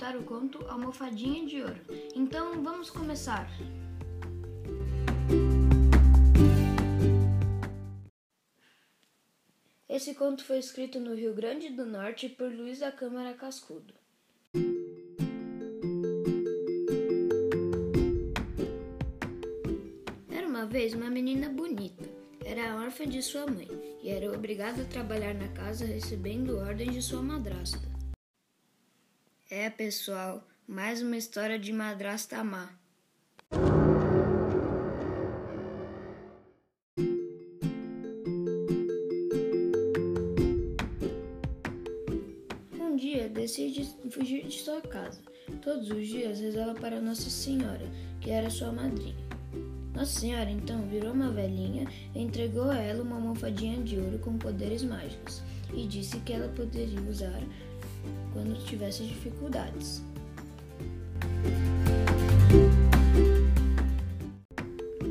contar o conto Almofadinha de Ouro. Então vamos começar. Esse conto foi escrito no Rio Grande do Norte por Luiz da Câmara Cascudo. Era uma vez uma menina bonita. Era órfã de sua mãe e era obrigada a trabalhar na casa recebendo ordens de sua madrasta. É, pessoal, mais uma história de madrasta má. Um dia decide fugir de sua casa. Todos os dias rezava para Nossa Senhora, que era sua madrinha. Nossa Senhora então virou uma velhinha entregou a ela uma almofadinha de ouro com poderes mágicos e disse que ela poderia usar quando tivesse dificuldades.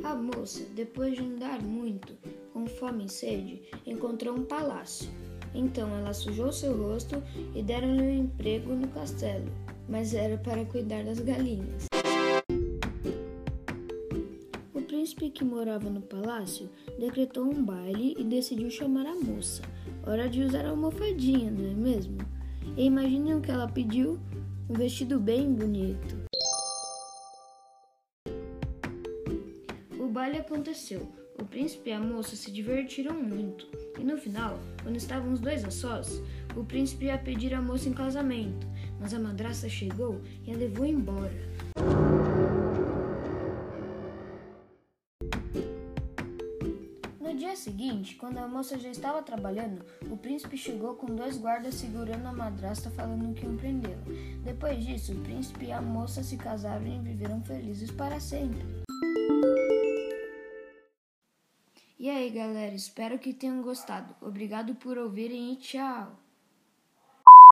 A moça, depois de andar muito, com fome e sede, encontrou um palácio. Então ela sujou seu rosto e deram-lhe um emprego no castelo, mas era para cuidar das galinhas. O príncipe que morava no palácio decretou um baile e decidiu chamar a moça. Hora de usar a almofadinha, não é mesmo? E imaginem o que ela pediu: um vestido bem bonito. O baile aconteceu. O príncipe e a moça se divertiram muito. E no final, quando estavam os dois a sós, o príncipe ia pedir a moça em casamento, mas a madrasta chegou e a levou embora. Dia seguinte, quando a moça já estava trabalhando, o príncipe chegou com dois guardas segurando a madrasta falando que iam prendê-la. Depois disso, o príncipe e a moça se casaram e viveram felizes para sempre. E aí, galera, espero que tenham gostado. Obrigado por ouvirem e tchau!